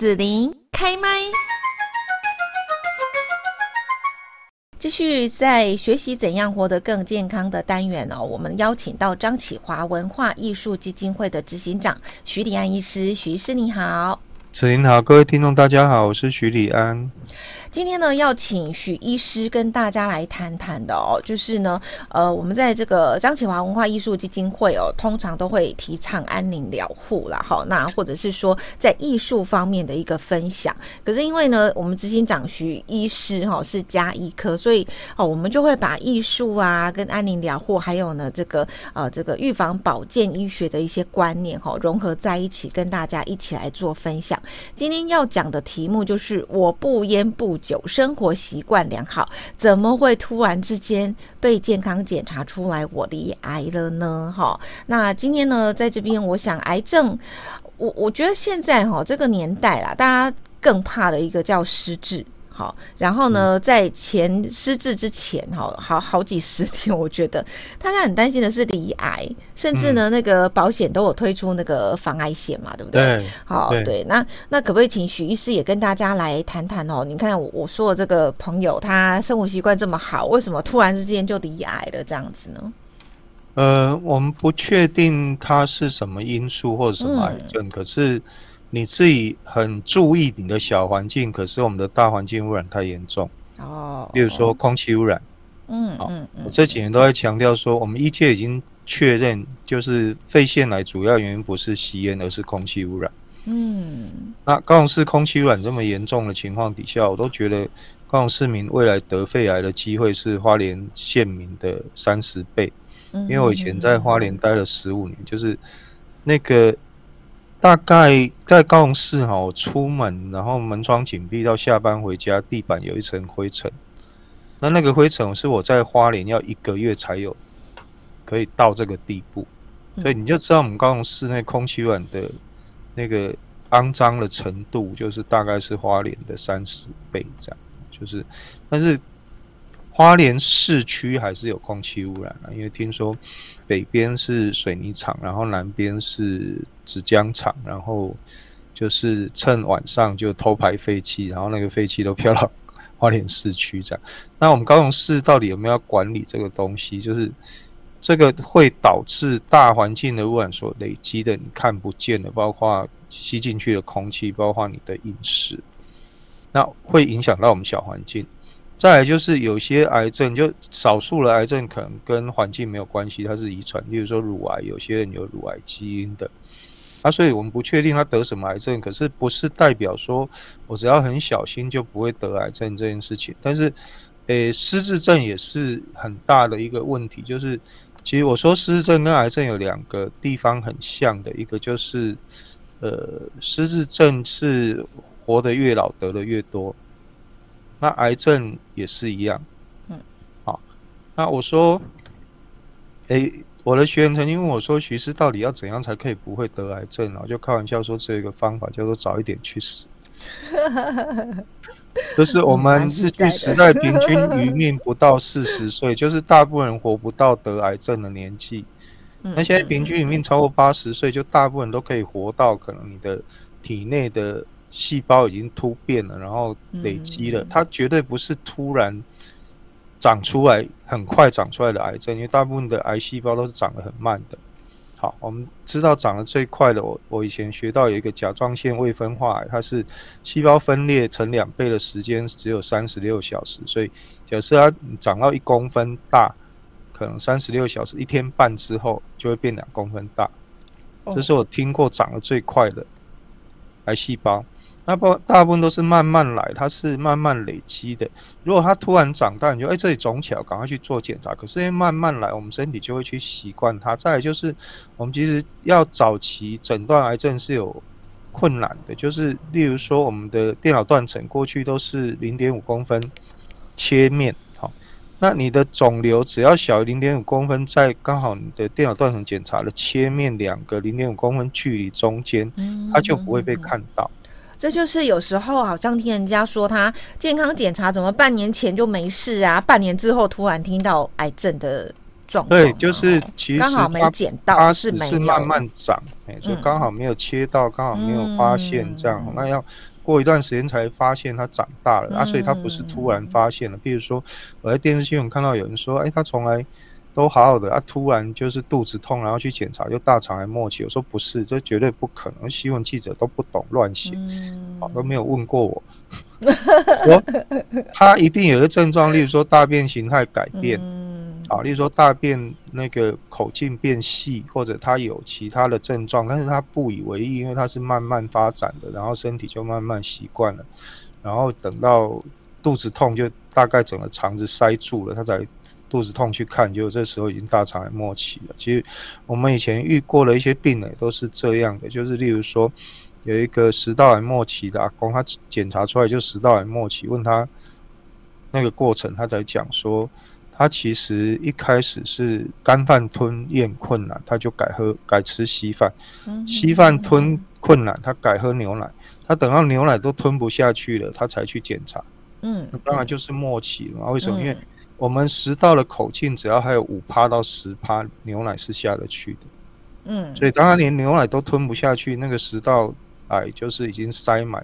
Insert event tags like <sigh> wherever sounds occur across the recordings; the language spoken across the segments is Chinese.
子琳开麦，继续在学习怎样活得更健康的单元哦。我们邀请到张启华文化艺术基金会的执行长徐礼安医师，徐医师你好。子琳好，各位听众大家好，我是徐礼安。今天呢，要请许医师跟大家来谈谈的哦，就是呢，呃，我们在这个张启华文化艺术基金会哦，通常都会提倡安宁疗护啦，好，那或者是说在艺术方面的一个分享。可是因为呢，我们执行长许医师哈是家医科，所以哦，我们就会把艺术啊跟安宁疗护，还有呢这个呃这个预防保健医学的一些观念哈融合在一起，跟大家一起来做分享。今天要讲的题目就是我不烟不久，生活习惯良好，怎么会突然之间被健康检查出来我罹癌了呢？哈，那今天呢，在这边，我想癌症，我我觉得现在哈这个年代啦，大家更怕的一个叫失智。好，然后呢，在前失智之前，哈，好好几十天，我觉得大家很担心的是离癌，甚至呢，那个保险都有推出那个防癌险嘛，对不对？对，好，对，对，那那可不可以请许医师也跟大家来谈谈哦？你看我我说的这个朋友，他生活习惯这么好，为什么突然之间就离癌了这样子呢？呃，我们不确定他是什么因素或者什么癌症，嗯、可是。你自己很注意你的小环境，可是我们的大环境污染太严重哦。比如说空气污染，嗯嗯，我这几年都在强调说，我们医界已经确认，就是肺腺癌主要原因不是吸烟，而是空气污染。嗯，那高雄市空气污染这么严重的情况底下，我都觉得高雄市民未来得肺癌的机会是花莲县民的三十倍。因为我以前在花莲待了十五年，就是那个。大概在高雄市哈，我出门然后门窗紧闭到下班回家，地板有一层灰尘。那那个灰尘是我在花莲要一个月才有，可以到这个地步。所以你就知道我们高雄市那空气污染的那个肮脏的程度，就是大概是花莲的三十倍这样。就是，但是。花莲市区还是有空气污染啊，因为听说北边是水泥厂，然后南边是纸浆厂，然后就是趁晚上就偷排废气，然后那个废气都飘到花莲市区这样。那我们高雄市到底有没有要管理这个东西？就是这个会导致大环境的污染所累积的，你看不见的，包括吸进去的空气，包括你的饮食，那会影响到我们小环境。再来就是有些癌症，就少数的癌症可能跟环境没有关系，它是遗传。例如说乳癌，有些人有乳癌基因的，啊，所以我们不确定他得什么癌症，可是不是代表说我只要很小心就不会得癌症这件事情。但是，诶、欸，失智症也是很大的一个问题，就是其实我说失智症跟癌症有两个地方很像的，一个就是，呃，失智症是活得越老得的越多。那癌症也是一样，嗯，好，那我说，诶，我的学员曾经问我说，徐师到底要怎样才可以不会得癌症？然后就开玩笑说，只有一个方法，叫做早一点去死。就是我们日据时代平均余命不到四十岁，就是大部分人活不到得癌症的年纪。那现在平均余命超过八十岁，就大部分人都可以活到可能你的体内的。细胞已经突变了，然后累积了，它绝对不是突然长出来、很快长出来的癌症，因为大部分的癌细胞都是长得很慢的。好，我们知道长得最快的，我我以前学到有一个甲状腺未分化癌，它是细胞分裂成两倍的时间只有三十六小时，所以假设它长到一公分大，可能三十六小时一天半之后就会变两公分大，这是我听过长得最快的癌细胞。那不大部分都是慢慢来，它是慢慢累积的。如果它突然长大，你就哎、欸、这里肿起来，赶快去做检查。可是因为慢慢来，我们身体就会去习惯它。再来就是，我们其实要早期诊断癌症是有困难的，就是例如说我们的电脑断层过去都是零点五公分切面，好，那你的肿瘤只要小于零点五公分，在刚好你的电脑断层检查的切面两个零点五公分距离中间，它就不会被看到。这就是有时候好像听人家说他健康检查怎么半年前就没事啊，半年之后突然听到癌症的状况。对，就是其实刚好没捡到，它是是慢慢长，哎，就刚好没有切到，刚好没有发现这样。那要过一段时间才发现他长大了、嗯、啊，所以他不是突然发现了。比如说我在电视新闻看到有人说，哎，他从来都好好的，啊，突然就是肚子痛，然后去检查就大肠癌末期。我说不是，这绝对不可能，新闻记者都不懂乱写，啊、嗯，都没有问过我。<laughs> 我他一定有一个症状，例如说大便形态改变。嗯啊，例如说大便那个口径变细，或者他有其他的症状，但是他不以为意，因为他是慢慢发展的，然后身体就慢慢习惯了，然后等到肚子痛，就大概整个肠子塞住了，他才肚子痛去看，结果这时候已经大肠癌末期了。其实我们以前遇过的一些病人都是这样的，就是例如说有一个食道癌末期的阿公，他检查出来就食道癌末期，问他那个过程，他才讲说。他其实一开始是干饭吞咽困难，他就改喝改吃稀饭，稀饭吞困难，他改喝牛奶。他等到牛奶都吞不下去了，他才去检查。嗯，那当然就是末期了嘛。为什么？因为我们食道的口径只要还有五趴到十趴，牛奶是下得去的。嗯，所以当他连牛奶都吞不下去，那个食道癌就是已经塞满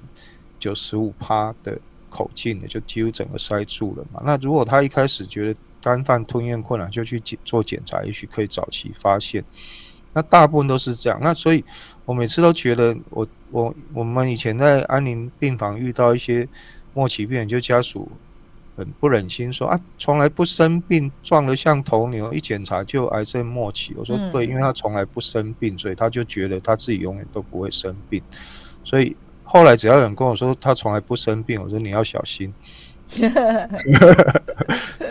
九十五趴的口径了，就几乎整个塞住了嘛。那如果他一开始觉得干饭吞咽困难，就去检做检查，也许可以早期发现。那大部分都是这样。那所以，我每次都觉得我，我我我们以前在安宁病房遇到一些末期病人，就家属很不忍心说啊，从来不生病，壮得像头牛，一检查就癌症末期。我说对，因为他从来不生病，所以他就觉得他自己永远都不会生病。所以后来只要有人跟我说他从来不生病，我说你要小心。<laughs> <laughs>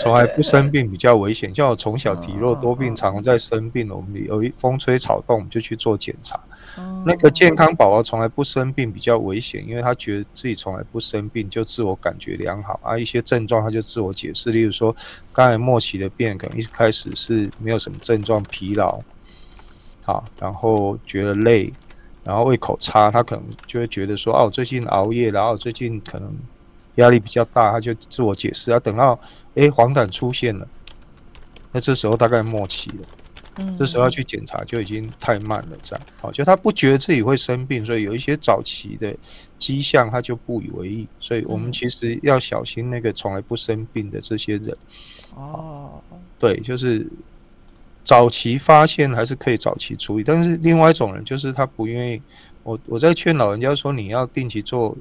从来不生病比较危险，<laughs> 像我从小体弱多病，常常在生病。我们有一风吹草动就去做检查。那个健康宝宝从来不生病比较危险，因为他觉得自己从来不生病，就自我感觉良好啊。一些症状他就自我解释，例如说，刚才末期的病可能一开始是没有什么症状，疲劳，好，然后觉得累，然后胃口差，他可能就会觉得说，哦，我最近熬夜，然后最近可能。压力比较大，他就自我解释啊。等到诶黄疸出现了，那这时候大概末期了。嗯，这时候要去检查就已经太慢了。这样好，就他不觉得自己会生病，所以有一些早期的迹象他就不以为意。所以我们其实要小心那个从来不生病的这些人。哦，对，就是早期发现还是可以早期处理，但是另外一种人就是他不愿意。我我在劝老人家说，你要定期做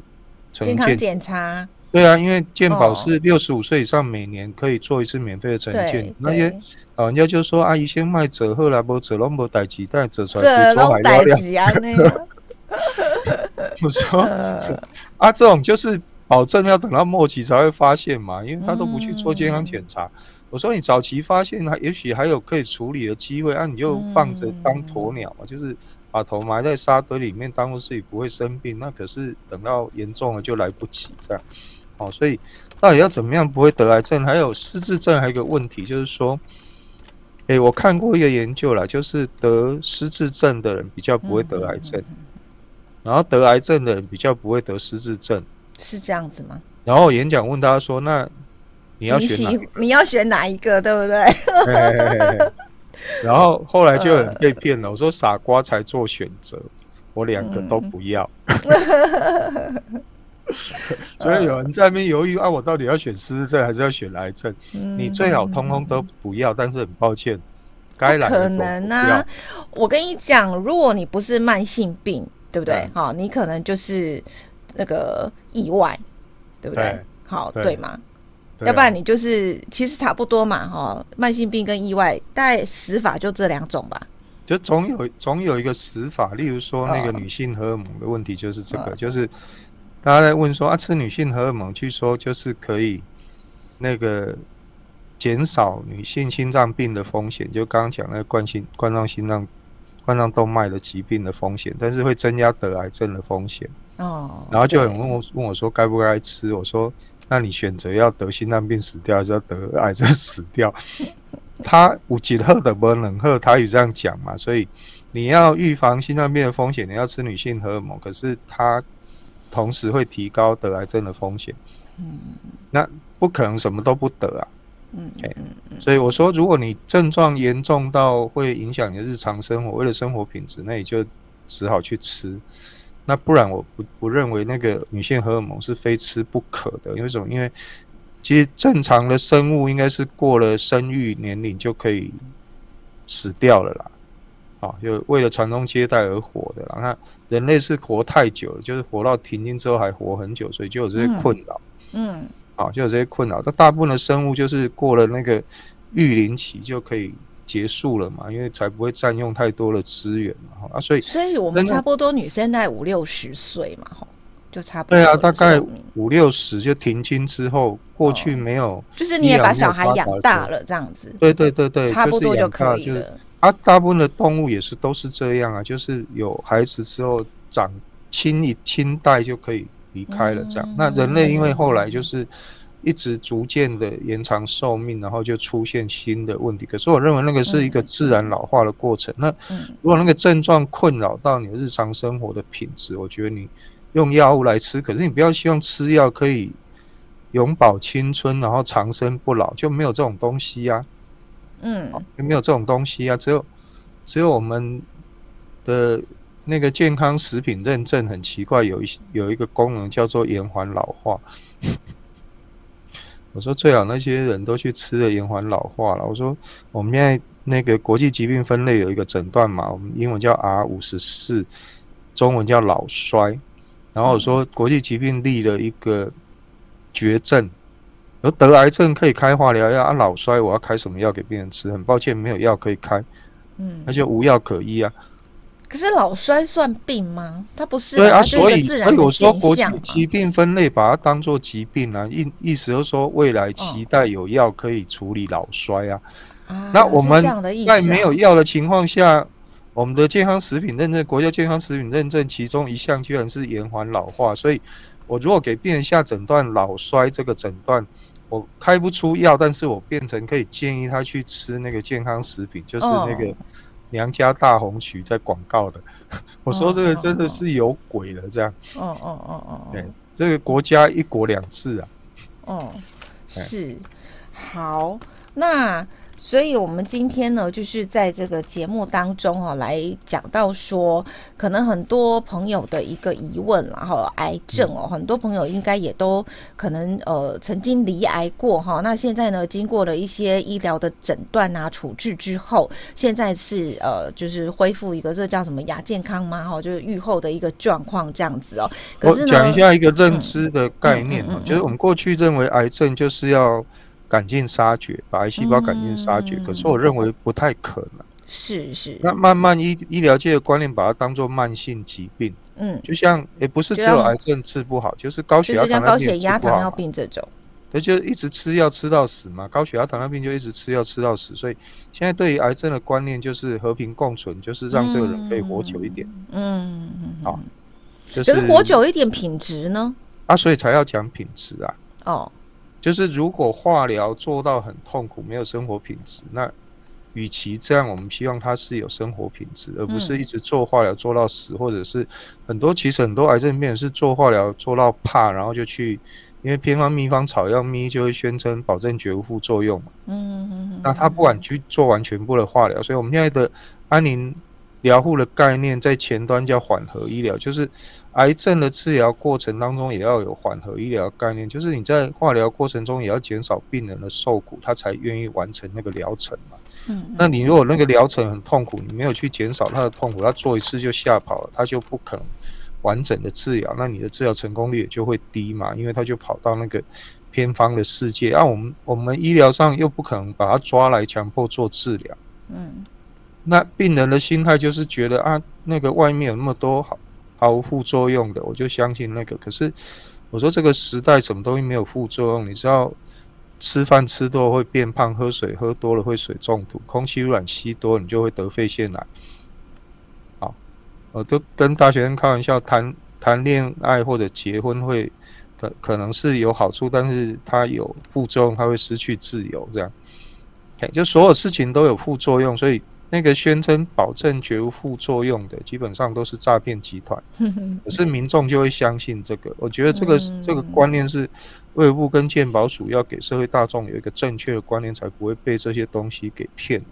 健康检查。对啊，因为健保是六十五岁以上每年可以做一次免费的诊检。那些老人家就说：“阿姨先卖折后来不折，拢无代志，但折出来比做还要亮。” <laughs> 我说：“ <laughs> 啊，这种就是保证要等到末期才会发现嘛，因为他都不去做健康检查。嗯”我说：“你早期发现，还也许还有可以处理的机会，啊，你就放着当鸵鸟嘛，就是把头埋在沙堆里面，当做自己不会生病。那可是等到严重了就来不及，这样。”哦，所以到底要怎么样不会得癌症？还有失智症，还有一个问题就是说，诶，我看过一个研究啦，就是得失智症的人比较不会得癌症，然后得癌症的人比较不会得失智症，是这样子吗？然后演讲问大家说，那你要选哪？你要选哪一个，对不对？然后后来就很被骗了，我说傻瓜才做选择，我两个都不要。<laughs> <laughs> 所以有人在那边犹豫啊，我到底要选失智症还是要选癌症？嗯、你最好通通都不要，但是很抱歉，该来可能啊。我跟你讲，如果你不是慢性病，对不对？好、嗯，你可能就是那个意外，对不对？对好，对，对吗？要不然你就是其实差不多嘛，哈，慢性病跟意外，大概死法就这两种吧。就总有总有一个死法，例如说那个女性荷尔蒙的问题，就是这个，哦、就是。大家在问说啊，吃女性荷尔蒙，据说就是可以那个减少女性心脏病的风险，就刚刚讲那个冠心冠状心脏冠状动脉的疾病的风险，但是会增加得癌症的风险。哦。然后就有人问我问我说该不该吃？我说那你选择要得心脏病死掉，还是要得癌症死掉？<laughs> 他五几赫的不能喝，他有这样讲嘛？所以你要预防心脏病的风险，你要吃女性荷尔蒙，可是他。同时会提高得癌症的风险，嗯，那不可能什么都不得啊，嗯，嗯，所以我说，如果你症状严重到会影响你的日常生活，为了生活品质，那你就只好去吃。那不然我不不认为那个女性荷尔蒙是非吃不可的。因为什么？因为其实正常的生物应该是过了生育年龄就可以死掉了啦。啊，就为了传宗接代而活的啦。那人类是活太久了，就是活到停经之后还活很久，所以就有这些困扰。嗯，啊，就有这些困扰。那大部分的生物就是过了那个育龄期就可以结束了嘛，因为才不会占用太多的资源嘛。啊，所以所以我们差不多女生在五六十岁嘛，哈，就差不多。对啊，大概五六十就停经之后，过去没有，就是你也把小孩养大了这样子。对对对对，差不多就可以了。啊，大部分的动物也是都是这样啊，就是有孩子之后长亲一亲代就可以离开了这样。那人类因为后来就是一直逐渐的延长寿命，然后就出现新的问题。可是我认为那个是一个自然老化的过程。那如果那个症状困扰到你日常生活的品质，我觉得你用药物来吃，可是你不要希望吃药可以永葆青春，然后长生不老，就没有这种东西呀。嗯，有没有这种东西啊？只有，只有我们的那个健康食品认证很奇怪，有一有一个功能叫做延缓老化。<laughs> 我说最好那些人都去吃了延缓老化了。我说我们现在那个国际疾病分类有一个诊断嘛，我们英文叫 R 五十四，中文叫老衰。然后我说国际疾病立了一个绝症。而得癌症可以开化疗药，啊，老衰我要开什么药给病人吃？很抱歉，没有药可以开，嗯，那就无药可医啊。可是老衰算病吗？它不是，对啊，所以所以我说国际疾病分类把它当做疾病啊，意意思就是说未来期待有药可以处理老衰啊。哦、那我们在没有药的情况下，我们的健康食品认证，国家健康食品认证其中一项居然是延缓老化，所以我如果给病人下诊断老衰这个诊断。我开不出药，但是我变成可以建议他去吃那个健康食品，就是那个娘家大红曲在广告的。Oh. <laughs> 我说这个真的是有鬼了，这样。哦哦哦哦，对，这个国家一国两制啊。哦，oh. 是，好，那。所以，我们今天呢，就是在这个节目当中哦，来讲到说，可能很多朋友的一个疑问，然后癌症哦，很多朋友应该也都可能呃曾经罹癌过哈。那现在呢，经过了一些医疗的诊断啊、处置之后，现在是呃就是恢复一个这叫什么亚健康吗？哈，就是愈后的一个状况这样子哦。可是我讲一下一个认知的概念啊，就是我们过去认为癌症就是要。赶尽杀绝，把癌细胞赶尽杀绝。嗯、可是我认为不太可能。是是。那慢慢医医疗界的观念把它当做慢性疾病。嗯。就像也不是只有癌症治不好，就是高血压、高血压、糖尿病这种。那就一直吃药吃到死嘛。高血压、糖尿病就一直吃药吃到死。所以现在对于癌症的观念就是和平共存，就是让这个人可以活久一点。嗯。好。就是活久一点品质呢？啊，所以才要讲品质啊。哦。就是如果化疗做到很痛苦，没有生活品质，那与其这样，我们希望他是有生活品质，而不是一直做化疗做到死，或者是很多其实很多癌症病人是做化疗做到怕，然后就去，因为偏方秘方草药咪就会宣称保证绝无副作用嘛。嗯嗯嗯。那他不敢去做完全部的化疗，所以我们现在的安宁疗护的概念在前端叫缓和医疗，就是。癌症的治疗过程当中也要有缓和医疗概念，就是你在化疗过程中也要减少病人的受苦，他才愿意完成那个疗程嘛。嗯，那你如果那个疗程很痛苦，你没有去减少他的痛苦，他做一次就吓跑了，他就不可能完整的治疗，那你的治疗成功率也就会低嘛，因为他就跑到那个偏方的世界。啊，我们我们医疗上又不可能把他抓来强迫做治疗。嗯，那病人的心态就是觉得啊，那个外面有那么多好。毫无副作用的，我就相信那个。可是我说这个时代什么东西没有副作用？你知道吃饭吃多了会变胖，喝水喝多了会水中毒，空气污染吸多你就会得肺腺癌。好，我都跟大学生开玩笑，谈谈恋爱或者结婚会可可能是有好处，但是它有副作用，它会失去自由。这样，就所有事情都有副作用，所以。那个宣称保证绝无副作用的，基本上都是诈骗集团。<laughs> 可是民众就会相信这个。我觉得这个这个观念是卫福部跟健保署要给社会大众有一个正确的观念，才不会被这些东西给骗。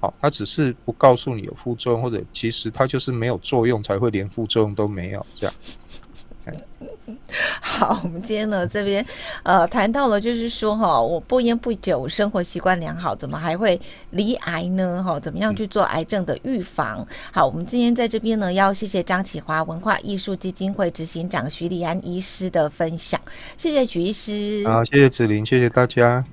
好，他只是不告诉你有副作用，或者其实他就是没有作用，才会连副作用都没有这样。<laughs> 好，我们今天呢这边呃谈到了，就是说哈，我不烟不酒，生活习惯良好，怎么还会罹癌呢？哈，怎么样去做癌症的预防？好，我们今天在这边呢，要谢谢张启华文化艺术基金会执行长徐立安医师的分享，谢谢徐医师。好，谢谢子玲，谢谢大家。